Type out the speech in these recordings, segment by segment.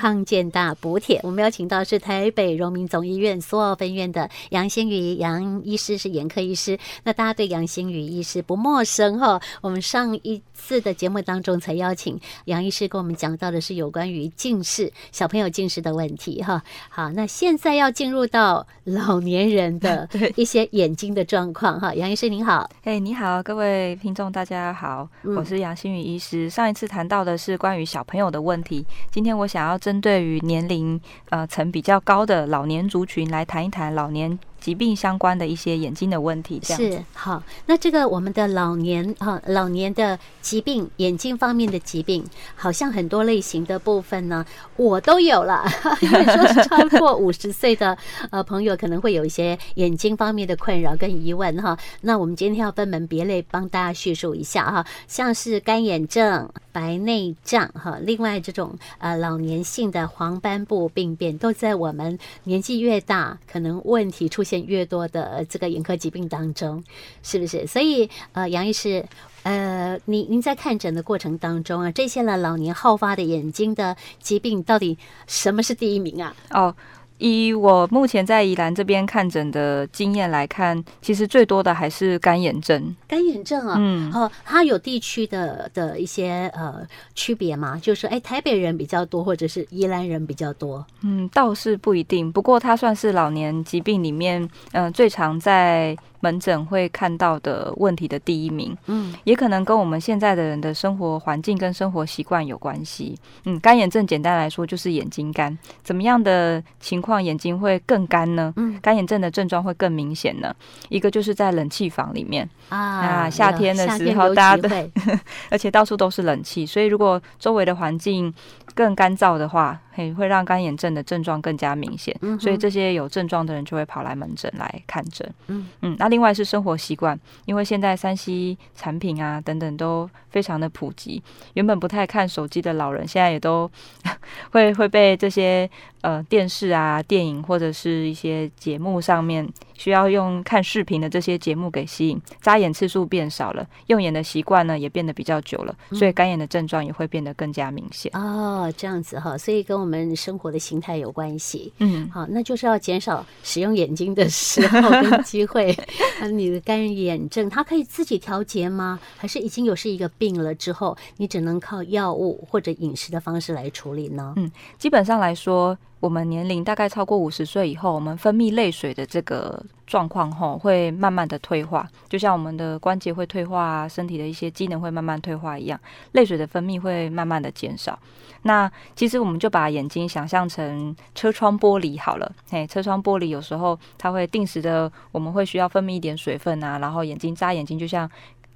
康健大补贴。我们邀请到是台北荣民总医院苏澳分院的杨新宇杨医师，是眼科医师。那大家对杨新宇医师不陌生哈？我们上一次的节目当中才邀请杨医师跟我们讲到的是有关于近视小朋友近视的问题哈。好，那现在要进入到老年人的 一些眼睛的状况哈。杨医师您好，哎，你好，各位听众大家好，我是杨新宇医师。上一次谈到的是关于小朋友的问题，今天我想要针对于年龄呃层比较高的老年族群来谈一谈老年疾病相关的一些眼睛的问题，这样是好。那这个我们的老年哈，老年的疾病，眼睛方面的疾病，好像很多类型的部分呢，我都有了。因为说是超过五十岁的呃朋友，可能会有一些眼睛方面的困扰跟疑问哈。那我们今天要分门别类帮大家叙述一下哈，像是干眼症、白内障哈，另外这种呃老年性的黄斑部病变，都在我们年纪越大，可能问题出现。现越多的这个眼科疾病当中，是不是？所以呃，杨医师，呃，您您在看诊的过程当中啊，这些呢老年好发的眼睛的疾病，到底什么是第一名啊？哦。以我目前在宜兰这边看诊的经验来看，其实最多的还是干眼症。干眼症啊，嗯，哦，它有地区的的一些呃区别吗？就是哎，台北人比较多，或者是宜兰人比较多？嗯，倒是不一定。不过它算是老年疾病里面，嗯、呃，最常在。门诊会看到的问题的第一名，嗯，也可能跟我们现在的人的生活环境跟生活习惯有关系。嗯，干眼症简单来说就是眼睛干，怎么样的情况眼睛会更干呢？嗯，干眼症的症状会更明显呢。一个就是在冷气房里面啊，夏天的时候大家的，而且到处都是冷气，所以如果周围的环境更干燥的话，嘿，会让干眼症的症状更加明显。嗯，所以这些有症状的人就会跑来门诊来看诊。嗯嗯，那。另外是生活习惯，因为现在三 C 产品啊等等都非常的普及，原本不太看手机的老人，现在也都 会会被这些呃电视啊、电影或者是一些节目上面需要用看视频的这些节目给吸引，眨眼次数变少了，用眼的习惯呢也变得比较久了，所以干眼的症状也会变得更加明显。嗯、哦，这样子哈，所以跟我们生活的形态有关系。嗯，好，那就是要减少使用眼睛的时候跟机会。啊，你的干眼症，它可以自己调节吗？还是已经有是一个病了之后，你只能靠药物或者饮食的方式来处理呢？嗯，基本上来说，我们年龄大概超过五十岁以后，我们分泌泪水的这个状况吼，会慢慢的退化，就像我们的关节会退化，身体的一些机能会慢慢退化一样，泪水的分泌会慢慢的减少。那其实我们就把眼睛想象成车窗玻璃好了，嘿，车窗玻璃有时候它会定时的，我们会需要分泌一点水分啊，然后眼睛眨眼睛就像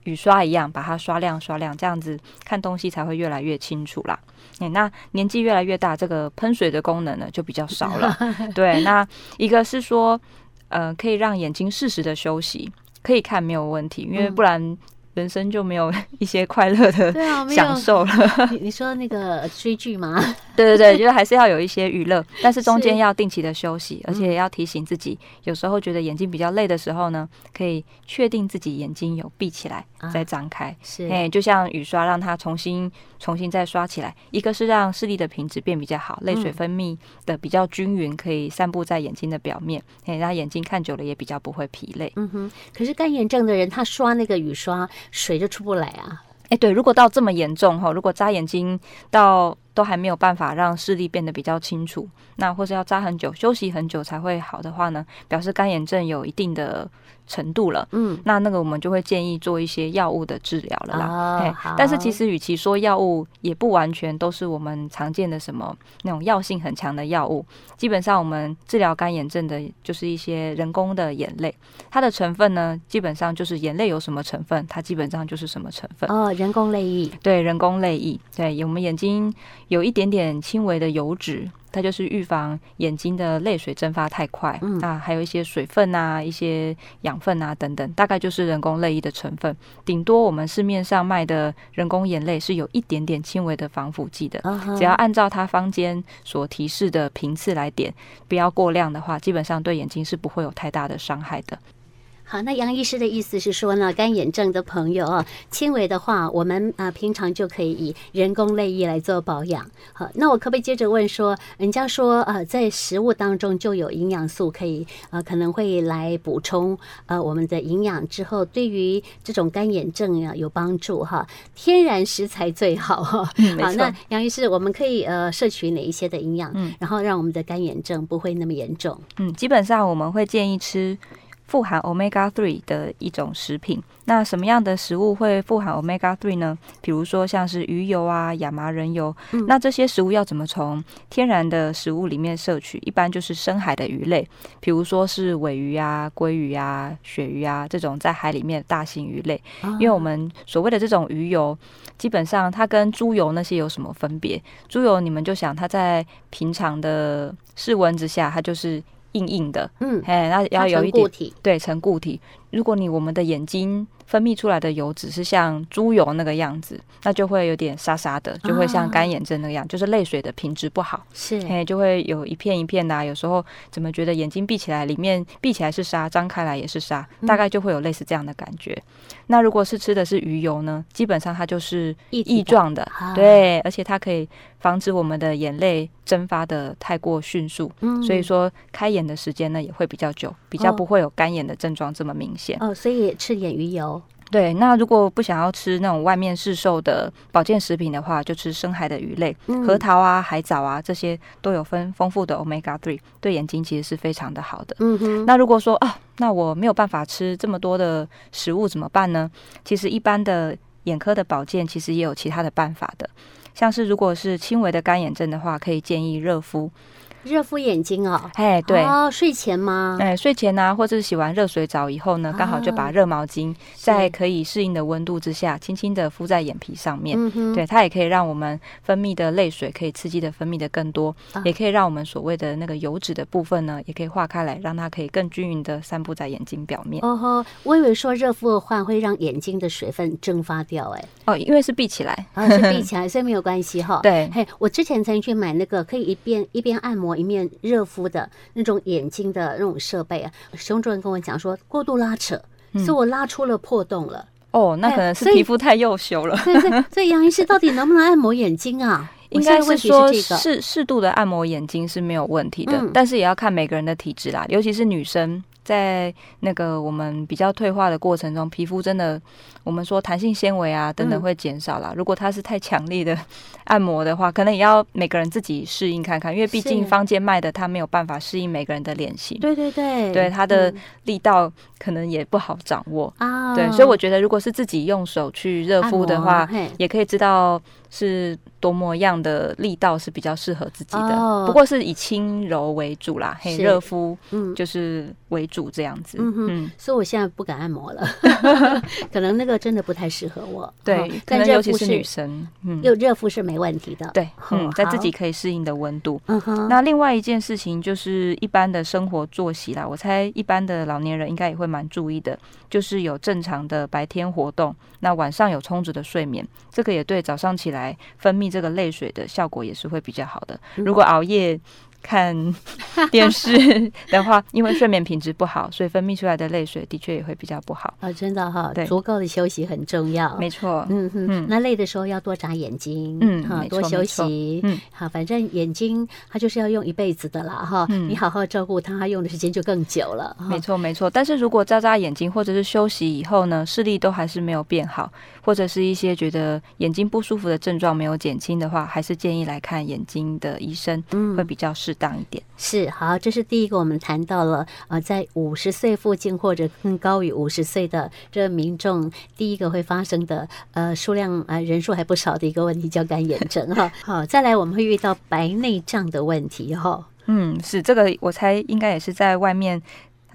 雨刷一样，把它刷亮刷亮，这样子看东西才会越来越清楚啦。哎，那年纪越来越大，这个喷水的功能呢就比较少了。对，那一个是说，呃，可以让眼睛适时的休息，可以看没有问题，因为不然。人生就没有 一些快乐的享受了。你你说那个追剧吗？对对对，就是还是要有一些娱乐，但是中间要定期的休息，而且也要提醒自己，有时候觉得眼睛比较累的时候呢，可以确定自己眼睛有闭起来再张开。是，哎，就像雨刷，让它重新重新再刷起来。一个是让视力的品质变比较好，泪水分泌的比较均匀，可以散布在眼睛的表面，哎，让眼睛看久了也比较不会疲累。嗯哼，可是干眼症的人，他刷那个雨刷。水就出不来啊！哎、对，如果到这么严重哈，如果扎眼睛到都还没有办法让视力变得比较清楚，那或是要扎很久、休息很久才会好的话呢，表示干眼症有一定的程度了。嗯，那那个我们就会建议做一些药物的治疗了啦。哦，但是其实与其说药物，也不完全都是我们常见的什么那种药性很强的药物。基本上我们治疗干眼症的，就是一些人工的眼泪，它的成分呢，基本上就是眼泪有什么成分，它基本上就是什么成分。哦，人工泪液。对，人工泪液。对，我们眼睛。有一点点轻微的油脂，它就是预防眼睛的泪水蒸发太快。嗯，啊，还有一些水分啊，一些养分啊等等，大概就是人工泪液的成分。顶多我们市面上卖的人工眼泪是有一点点轻微的防腐剂的。只要按照它坊间所提示的频次来点，不要过量的话，基本上对眼睛是不会有太大的伤害的。好，那杨医师的意思是说呢，干眼症的朋友啊，轻微的话，我们啊平常就可以以人工泪液来做保养。好，那我可不可以接着问说，人家说呃，在食物当中就有营养素可以呃可能会来补充呃我们的营养之后，对于这种干眼症啊有帮助哈？天然食材最好哈。嗯，好，那杨医师，我们可以呃摄取哪一些的营养，嗯，然后让我们的干眼症不会那么严重？嗯，基本上我们会建议吃。富含 Omega Three 的一种食品，那什么样的食物会富含 Omega Three 呢？比如说像是鱼油啊、亚麻仁油，嗯、那这些食物要怎么从天然的食物里面摄取？一般就是深海的鱼类，比如说是尾鱼啊、鲑鱼啊、鳕鱼啊这种在海里面的大型鱼类。因为我们所谓的这种鱼油，基本上它跟猪油那些有什么分别？猪油你们就想它在平常的室温之下，它就是。硬硬的，嗯，哎，那要有一点，对，成固体。如果你我们的眼睛分泌出来的油脂是像猪油那个样子，那就会有点沙沙的，就会像干眼症那个样，就是泪水的品质不好，是，哎，就会有一片一片的，有时候怎么觉得眼睛闭起来，里面闭起来是沙，张开来也是沙，大概就会有类似这样的感觉。那如果是吃的是鱼油呢，基本上它就是异状的，对，而且它可以防止我们的眼泪蒸发的太过迅速，所以说开眼的时间呢也会比较久，比较不会有干眼的症状这么明显。哦，所以吃点鱼油。对，那如果不想要吃那种外面市售的保健食品的话，就吃深海的鱼类，嗯、核桃啊、海藻啊，这些都有分丰富的 Omega Three，对眼睛其实是非常的好的。嗯哼。那如果说啊，那我没有办法吃这么多的食物怎么办呢？其实一般的眼科的保健其实也有其他的办法的，像是如果是轻微的干眼症的话，可以建议热敷。热敷眼睛哦，哎，对，哦，睡前吗？哎，睡前啊，或者是洗完热水澡以后呢，刚好就把热毛巾在可以适应的温度之下，轻轻的敷在眼皮上面。对，它也可以让我们分泌的泪水可以刺激的分泌的更多，也可以让我们所谓的那个油脂的部分呢，也可以化开来，让它可以更均匀的散布在眼睛表面。哦吼，我以为说热敷的话会让眼睛的水分蒸发掉，哎，哦，因为是闭起来，啊，是闭起来，所以没有关系哈。对，嘿，我之前曾经去买那个可以一边一边按摩一面热敷。的那种眼睛的那种设备啊，熊主任跟我讲说过度拉扯，所以我拉出了破洞了。哦，那可能是皮肤太幼羞了。对对，所以杨医师到底能不能按摩眼睛啊？应该是说适适度的按摩眼睛是没有问题的，但是也要看每个人的体质啦，尤其是女生。在那个我们比较退化的过程中，皮肤真的，我们说弹性纤维啊等等会减少啦。如果它是太强力的 按摩的话，可能也要每个人自己适应看看，因为毕竟坊间卖的它没有办法适应每个人的脸型。对对对，对它的力道可能也不好掌握啊。对，所以我觉得如果是自己用手去热敷的话，也可以知道是多么样的力道是比较适合自己的。不过是以轻柔为主啦，嘿，热敷嗯就是为主。这样子，嗯哼，所以我现在不敢按摩了，可能那个真的不太适合我。对，可能尤其是女生，嗯，又热敷是没问题的。对，嗯，在自己可以适应的温度。嗯哼。那另外一件事情就是一般的生活作息啦，我猜一般的老年人应该也会蛮注意的，就是有正常的白天活动，那晚上有充足的睡眠，这个也对早上起来分泌这个泪水的效果也是会比较好的。如果熬夜。看电视 的话，因为睡眠品质不好，所以分泌出来的泪水的确也会比较不好。啊，真的哈，对，足够的休息很重要。没错，嗯嗯，那累的时候要多眨眼睛，嗯，哈，多休息，嗯，好，反正眼睛它就是要用一辈子的啦，哈，你好好照顾它，它用的时间就更久了。没错，没错。但是如果眨眨眼睛或者是休息以后呢，视力都还是没有变好，或者是一些觉得眼睛不舒服的症状没有减轻的话，还是建议来看眼睛的医生，嗯，会比较适。当一点是好，这是第一个，我们谈到了呃，在五十岁附近或者更高于五十岁的这民众，第一个会发生的呃数量呃人数还不少的一个问题叫干眼症哈。好，再来我们会遇到白内障的问题哈。嗯，是这个，我猜应该也是在外面。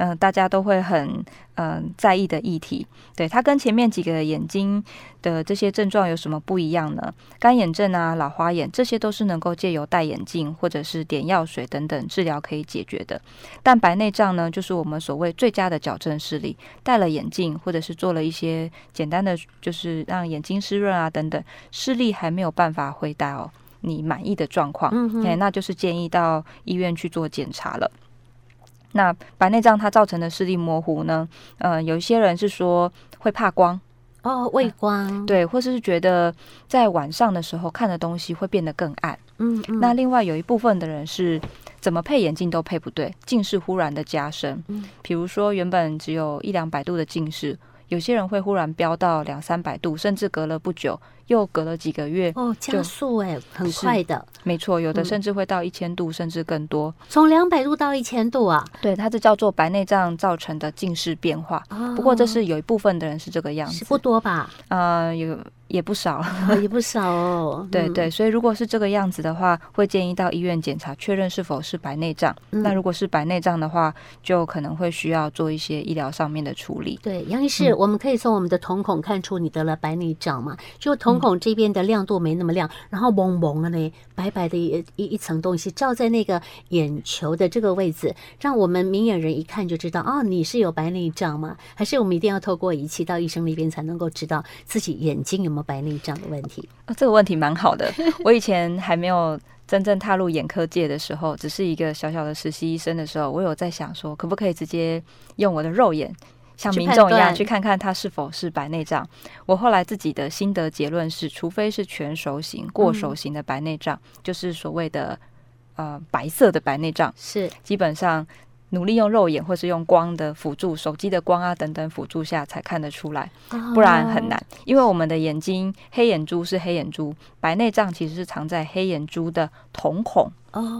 嗯、呃，大家都会很嗯、呃、在意的议题，对，它跟前面几个眼睛的这些症状有什么不一样呢？干眼症啊、老花眼这些都是能够借由戴眼镜或者是点药水等等治疗可以解决的。但白内障呢，就是我们所谓最佳的矫正视力，戴了眼镜或者是做了一些简单的，就是让眼睛湿润啊等等，视力还没有办法回到你满意的状况，嗯哼，那就是建议到医院去做检查了。那白内障它造成的视力模糊呢？呃，有一些人是说会怕光哦，畏光、呃，对，或者是觉得在晚上的时候看的东西会变得更暗。嗯，嗯，那另外有一部分的人是怎么配眼镜都配不对，近视忽然的加深。嗯，比如说原本只有一两百度的近视。有些人会忽然飙到两三百度，甚至隔了不久，又隔了几个月哦，加速哎，很快的，没错，有的甚至会到一千度，嗯，甚至更多，从两百度到一千度啊，对，它这叫做白内障造成的近视变化。哦，不过这是有一部分的人是这个样子，不多吧？呃，有。也不少，也不少哦。对对，所以如果是这个样子的话，会建议到医院检查，确认是否是白内障。嗯。那如果是白内障的话，就可能会需要做一些医疗上面的处理。对，杨医师，我们可以从我们的瞳孔看出你得了白内障嘛？就瞳孔这边的亮度没那么亮，嗯、然后蒙蒙的呢，白白的一一一层东西照在那个眼球的这个位置，让我们明眼人一看就知道，哦，你是有白内障吗？还是我们一定要透过仪器到医生那边才能够知道自己眼睛有没有？白内障的问题，哦，这个问题蛮好的。我以前还没有真正踏入眼科界的时候，只是一个小小的实习医生的时候，我有在想说，可不可以直接用我的肉眼，像民众一样去看看它是否是白内障。我后来自己的心得结论是，除非是全熟型、过熟型的白内障，嗯，就是所谓的呃白色的白内障，是基本上。努力用肉眼或是用光的辅助，手机的光啊等等辅助下才看得出来，不然很难。因为我们的眼睛黑眼珠是黑眼珠，白内障其实是藏在黑眼珠的瞳孔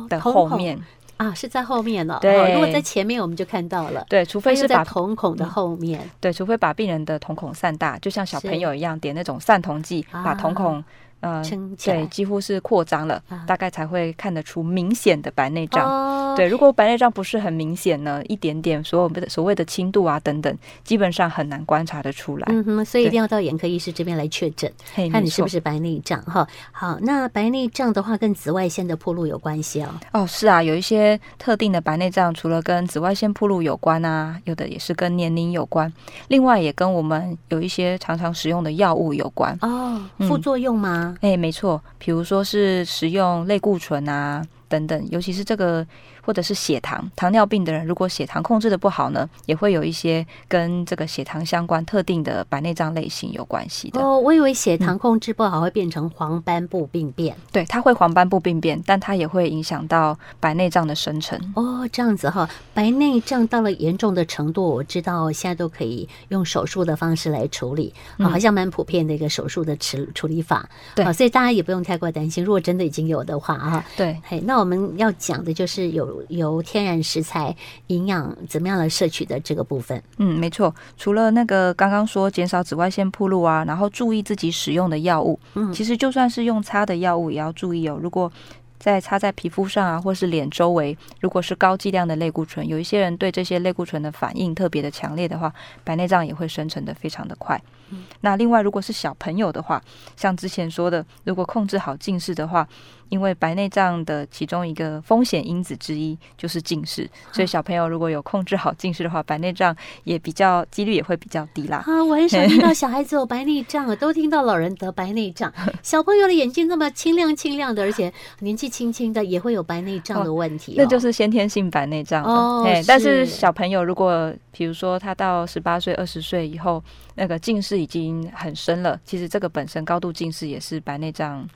的后面啊，是在后面了。对，如果在前面我们就看到了。对，除非是把瞳孔的后面，对，除非把病人的瞳孔散大，就像小朋友一样点那种散瞳剂，把瞳孔。呃，对，几乎是扩张了，啊，大概才会看得出明显的白内障，哦。对，如果白内障不是很明显呢，一点点所有的所谓的轻度啊等等，基本上很难观察得出来。嗯哼，所以一定要到眼科医师这边来确诊，看你是不是白内障哈。好，那白内障的话跟紫外线的铺路有关系哦。哦，是啊，有一些特定的白内障，除了跟紫外线铺路有关啊，有的也是跟年龄有关，另外也跟我们有一些常常使用的药物有关。哦，副作用吗？嗯哎，没错，比如说是使用类固醇啊。等等，尤其是这个，或者是血糖，糖尿病的人，如果血糖控制的不好呢，也会有一些跟这个血糖相关特定的白内障类型有关系的。哦，我以为血糖控制不好会变成黄斑部病变。嗯、对，它会黄斑部病变，但它也会影响到白内障的生成。哦，这样子哈，白内障到了严重的程度，我知道现在都可以用手术的方式来处理，嗯哦、好像蛮普遍的一个手术的处处理法。对、哦，所以大家也不用太过担心，如果真的已经有的话啊，对，嘿，那。我们要讲的就是有由天然食材营养怎么样来摄取的这个部分。嗯，没错。除了那个刚刚说减少紫外线暴露啊，然后注意自己使用的药物。嗯，其实就算是用擦的药物，也要注意哦。如果在擦在皮肤上啊，或是脸周围，如果是高剂量的类固醇，有一些人对这些类固醇的反应特别的强烈的话，白内障也会生成的非常的快。嗯，那另外如果是小朋友的话，像之前说的，如果控制好近视的话。因为白内障的其中一个风险因子之一就是近视，所以小朋友如果有控制好近视的话，白内障也比较几率也会比较低啦。啊，我很少听到小孩子有白内障，都听到老人得白内障。小朋友的眼睛那么清亮清亮的，而且年纪轻轻的也会有白内障的问题，哦，那就是先天性白内障哦。但是小朋友如果比如说他到十八岁、二十岁以后，那个近视已经很深了，其实这个本身高度近视也是白内障。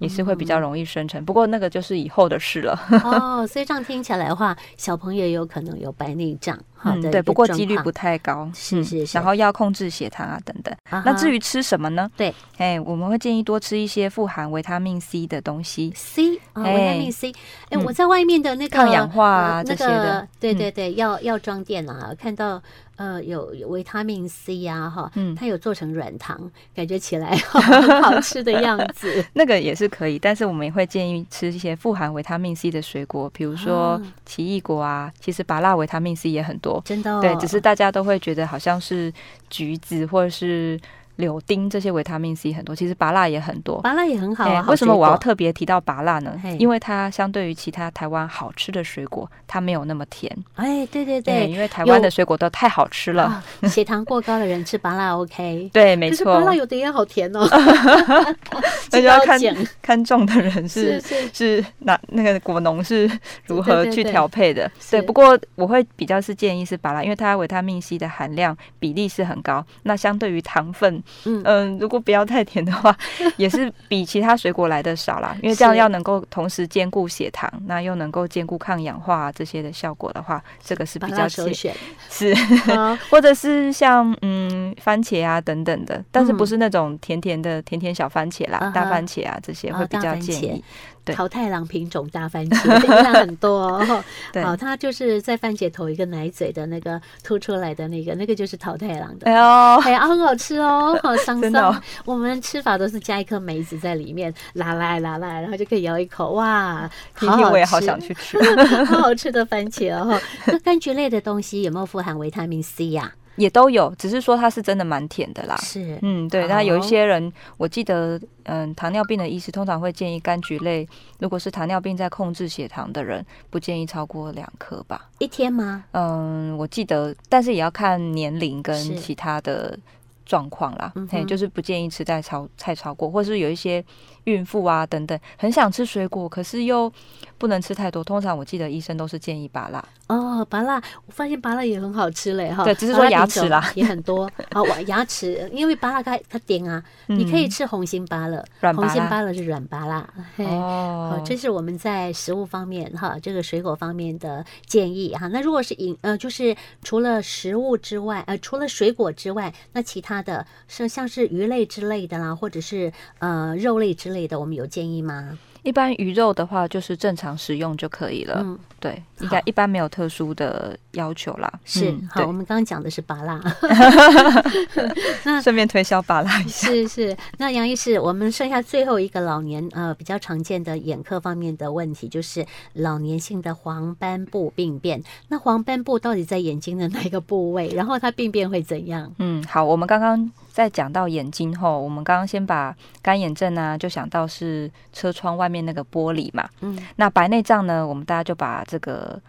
也是会比较容易生成，不过那个就是以后的事了。哦，所以这样听起来的话，小朋友也有可能有白内障。好的，对，不过几率不太高。是是是。然后要控制血糖啊，等等。那至于吃什么呢？对，哎，我们会建议多吃一些富含维他命 C 的东西。C 啊，维他命 C。哎，我在外面的那个抗氧化啊这些的，对对对，药药妆店啊，看到。呃，有维他命 C 呀，哈，嗯，它有做成软糖，感觉起来 很好吃的样子。那个也是可以，但是我们也会建议吃一些富含维他命 C 的水果，比如说奇异果啊。其实芭辣维他命 C 也很多，真的。哦对，只是大家都会觉得好像是橘子或者是柳丁这些维他命 C 很多，其实芭乐也很多，芭乐也很好啊。为什么我要特别提到芭乐呢？因为它相对于其他台湾好吃的水果，它没有那么甜。哎，对对对，因为台湾的水果都太好吃了，啊、血糖过高的人吃芭乐 OK。对，没错。芭乐有的也好甜哦，那就要看看中的人是是是，是哪那个果农是如何去调配的。对，对，对，对，不过我会比较是建议是芭乐，因为它维他命 C 的含量比例是很高。那相对于糖分，嗯、呃、如果不要太甜的话，也是比其他水果来的少啦。因为这样要能够同时兼顾血糖，那又能够兼顾抗氧化这些的效果的话，这个是比较首选。是，或者是像嗯番茄啊等等的，但是不是那种甜甜的甜甜小番茄啦，嗯、大番茄啊这些会比较建议。桃太郎品种大番茄，营养很多哦。对，好，它就是在番茄头一个奶嘴的那个凸出来的那个，那个就是桃太郎的。哎呦，哎呀，很好吃哦，好 香香。哦、我们吃法都是加一颗梅子在里面，拉来拉来，然后就可以咬一口，哇，好好吃，我也好想去吃，好好吃的番茄哦。那柑橘类的东西有没有富含维他命 C 呀、啊？也都有，只是说它是真的蛮甜的啦。是，嗯，对。那有一些人，我记得，嗯，糖尿病的医师通常会建议柑橘类，如果是糖尿病在控制血糖的人，不建议超过两颗吧。一天吗？嗯，我记得，但是也要看年龄跟其他的状况啦。嘿，就是不建议吃太超太超过，或是有一些孕妇啊等等，很想吃水果，可是又不能吃太多。通常我记得医生都是建议芭辣。哦，芭辣，我发现芭辣也很好吃嘞，哈。对，只是说牙齿啦也很多。好，牙齿，因为芭辣它它甜啊，嗯、你可以吃红心芭乐，红心芭乐是软芭辣。哦，好，这是我们在食物方面哈，这个水果方面的建议哈。那如果是饮呃，就是除了食物之外，呃，除了水果之外，那其他的像像是鱼类之类的啦，或者是呃肉类之类的，我们有建议吗？一般鱼肉的话，就是正常食用就可以了。嗯，对，应该一般没有特殊的要求啦。是，好，我们刚刚讲的是巴拉，那顺便推销巴拉一下。是是，那杨医师，我们剩下最后一个老年呃比较常见的眼科方面的问题，就是老年性的黄斑部病变。那黄斑部到底在眼睛的哪一个部位？然后它病变会怎样？嗯，好，我们刚刚。在讲到眼睛后，我们刚刚先把干眼症呢、啊，就想到是车窗外面那个玻璃嘛。嗯，那白内障呢，我们大家就把这个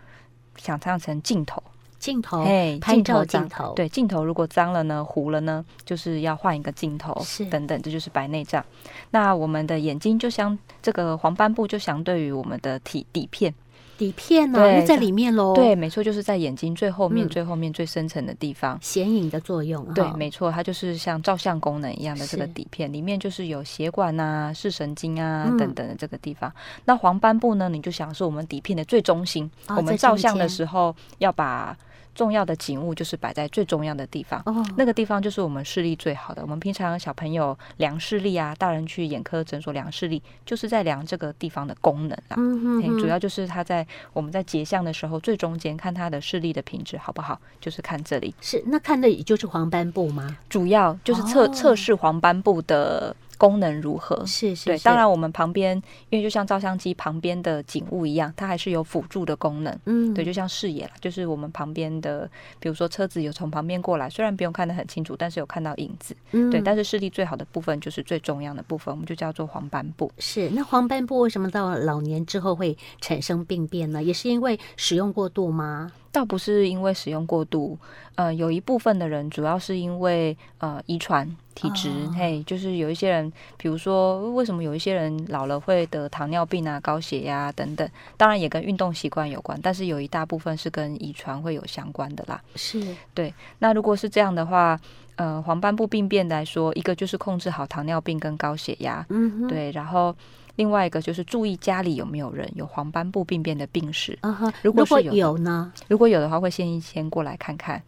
想象成镜头，镜头，哎，拍照镜头。对，镜头如果脏了呢，糊了呢，就是要换一个镜头，是等等，这就是白内障。那我们的眼睛就相这个黄斑部就相对于我们的体底片。底片呢、啊，就在里面喽。对，没错，就是在眼睛最后面、嗯、最后面、最深层的地方，显影的作用。对，没错，它就是像照相功能一样的这个底片，里面就是有血管啊、视神经啊、嗯、等等的这个地方。那黄斑部呢，你就想是我们底片的最中心，哦、我们照相的时候要把。重要的景物就是摆在最重要的地方，oh. 那个地方就是我们视力最好的。我们平常小朋友量视力啊，大人去眼科诊所量视力，就是在量这个地方的功能啊。嗯嗯，主要就是它在我们在结相的时候最中间看他的视力的品质好不好，就是看这里。是，那看的也就是黄斑部吗？主要就是测测试黄斑部的。功能如何？是是，是，对，当然我们旁边，因为就像照相机旁边的景物一样，它还是有辅助的功能。嗯，对，就像视野啦，就是我们旁边的，比如说车子有从旁边过来，虽然不用看得很清楚，但是有看到影子。嗯，对，但是视力最好的部分就是最重要的部分，我们就叫做黄斑部。是，那黄斑部为什么到老年之后会产生病变呢？也是因为使用过度吗？倒不是因为使用过度，呃，有一部分的人主要是因为呃遗传体质，哦、嘿，就是有一些人，比如说为什么有一些人老了会得糖尿病啊、高血压等等，当然也跟运动习惯有关，但是有一大部分是跟遗传会有相关的啦。是，对。那如果是这样的话，呃，黄斑部病变来说，一个就是控制好糖尿病跟高血压，嗯，对，然后。另外一个就是注意家里有没有人有黄斑部病变的病史。如果是有呢？如果有的话，会先先过来看看，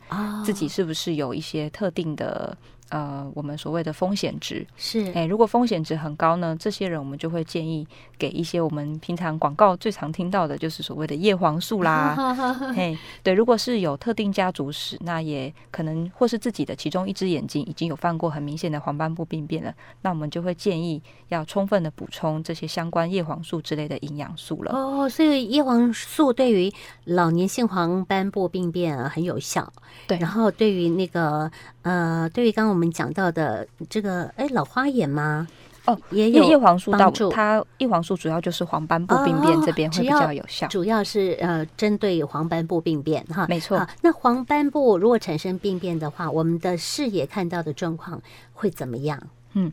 自己是不是有一些特定的。呃，我们所谓的风险值是，哎，如果风险值很高呢，这些人我们就会建议给一些我们平常广告最常听到的，就是所谓的叶黄素啦。嘿，对，如果是有特定家族史，那也可能或是自己的其中一只眼睛已经有犯过很明显的黄斑部病变了，那我们就会建议要充分的补充这些相关叶黄素之类的营养素了。哦，所以叶黄素对于老年性黄斑部病变啊很有效。对，然后对于那个呃，对于刚刚我们讲到的这个，哎，老花眼吗？哦，也有叶黄素到它叶黄素主要就是黄斑部病变这边会比较有效，主要是呃针对黄斑部病变哈，没错。那黄斑部如果产生病变的话，我们的视野看到的状况会怎么样？嗯，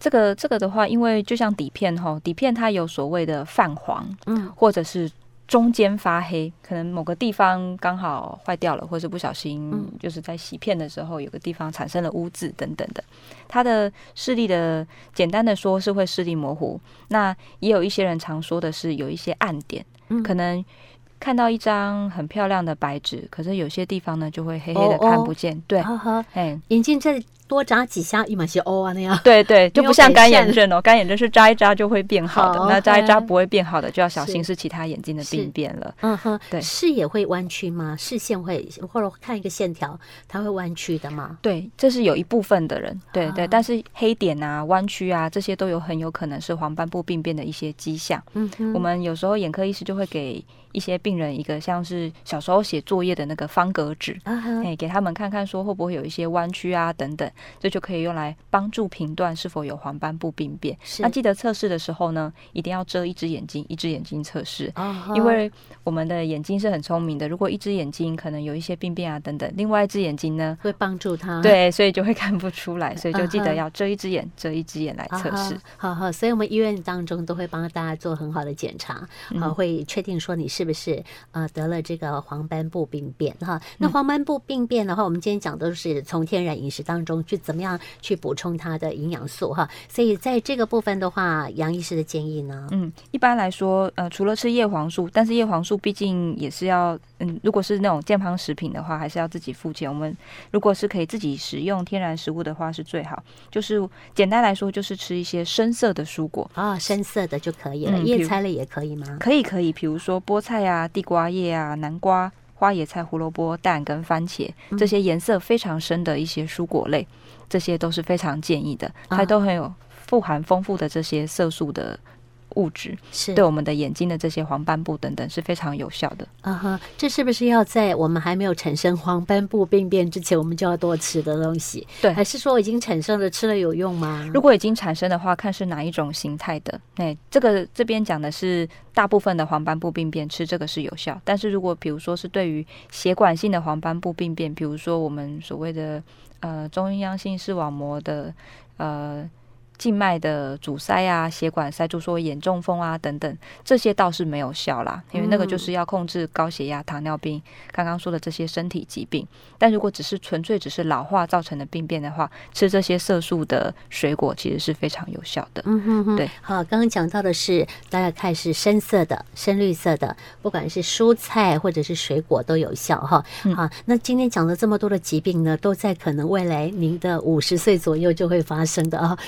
这个这个的话，因为就像底片哈，底片它有所谓的泛黄，嗯，或者是。中间发黑，可能某个地方刚好坏掉了，或是不小心就是在洗片的时候，有个地方产生了污渍等等的。他的视力的简单的说是会视力模糊。那也有一些人常说的是有一些暗点，可能看到一张很漂亮的白纸，可是有些地方呢就会黑黑的看不见。对，哎，眼镜这。多扎几下，一嘛些哦啊那样。对对，就不像干眼症哦，干眼症是扎一扎就会变好的，好那扎一扎不会变好的，就要小心是其他眼睛的病变了。嗯哼，对，视野会弯曲吗？视线会或者看一个线条，它会弯曲的吗？对，这是有一部分的人，对对，但是黑点啊、弯曲啊这些都有很有可能是黄斑部病变的一些迹象。嗯哼，我们有时候眼科医师就会给。一些病人一个像是小时候写作业的那个方格纸，哎、uh huh.，给他们看看，说会不会有一些弯曲啊等等，这就可以用来帮助评断是否有黄斑部病变。是那记得测试的时候呢，一定要遮一只眼睛，一只眼睛测试，uh huh. 因为我们的眼睛是很聪明的，如果一只眼睛可能有一些病变啊等等，另外一只眼睛呢会帮助他，对，所以就会看不出来，所以就记得要遮一只眼，遮一只眼来测试。好好，所以我们医院当中都会帮大家做很好的检查，好，会确定说你是不是呃。得了这个黄斑部病变哈，那黄斑部病变的话，我们今天讲的是从天然饮食当中去怎么样去补充它的营养素哈，所以在这个部分的话，杨医师的建议呢，嗯，一般来说，呃，除了吃叶黄素，但是叶黄素毕竟也是要，嗯，如果是那种健康食品的话，还是要自己付钱。我们如果是可以自己食用天然食物的话，是最好。就是简单来说，就是吃一些深色的蔬果啊，深色的就可以了，叶、嗯、菜类也可以吗？可以，可以，比如说菠菜啊、地瓜。叶啊，南瓜、花野菜、胡萝卜、蛋跟番茄这些颜色非常深的一些蔬果类，这些都是非常建议的，它都很有富含丰富的这些色素的。物质是对我们的眼睛的这些黄斑部等等是非常有效的。啊哈，这是不是要在我们还没有产生黄斑部病变之前，我们就要多吃的东西？对，还是说已经产生了，吃了有用吗？如果已经产生的话，看是哪一种形态的。哎，这个这边讲的是大部分的黄斑部病变吃这个是有效，但是如果比如说是对于血管性的黄斑部病变，比如说我们所谓的呃中央性视网膜的呃。静脉的阻塞啊，血管塞住，说眼中风啊等等，这些倒是没有效啦，因为那个就是要控制高血压、糖尿病，刚刚说的这些身体疾病。但如果只是纯粹只是老化造成的病变的话，吃这些色素的水果其实是非常有效的。嗯哼哼，对。好，刚刚讲到的是大家看是深色的、深绿色的，不管是蔬菜或者是水果都有效哈。好，那今天讲了这么多的疾病呢，都在可能未来您的五十岁左右就会发生的啊。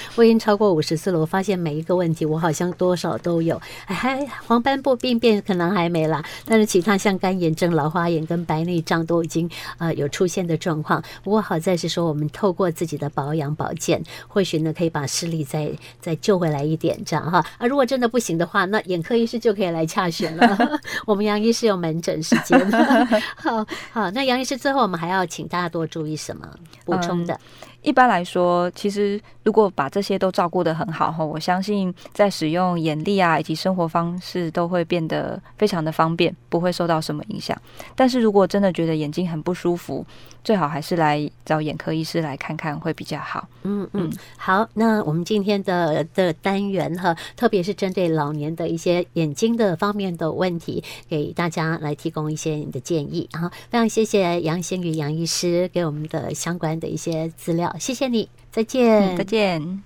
超过五十岁了，我发现每一个问题我好像多少都有，还黄斑部病变可能还没啦，但是其他像干眼症、老花眼跟白内障都已经呃有出现的状况。不过好在是说，我们透过自己的保养保健，或许呢可以把视力再再救回来一点，这样哈。啊，如果真的不行的话，那眼科医师就可以来洽询了。我们杨医师有门诊时间。好好，那杨医师最后我们还要请大家多注意什么补充的？嗯一般来说，其实如果把这些都照顾得很好哈，我相信在使用眼力啊以及生活方式都会变得非常的方便，不会受到什么影响。但是如果真的觉得眼睛很不舒服，最好还是来找眼科医师来看看会比较好。嗯嗯，好，那我们今天的的单元哈，特别是针对老年的一些眼睛的方面的问题，给大家来提供一些你的建议啊。非常谢谢杨先宇杨医师给我们的相关的一些资料。谢谢你，再见，再见。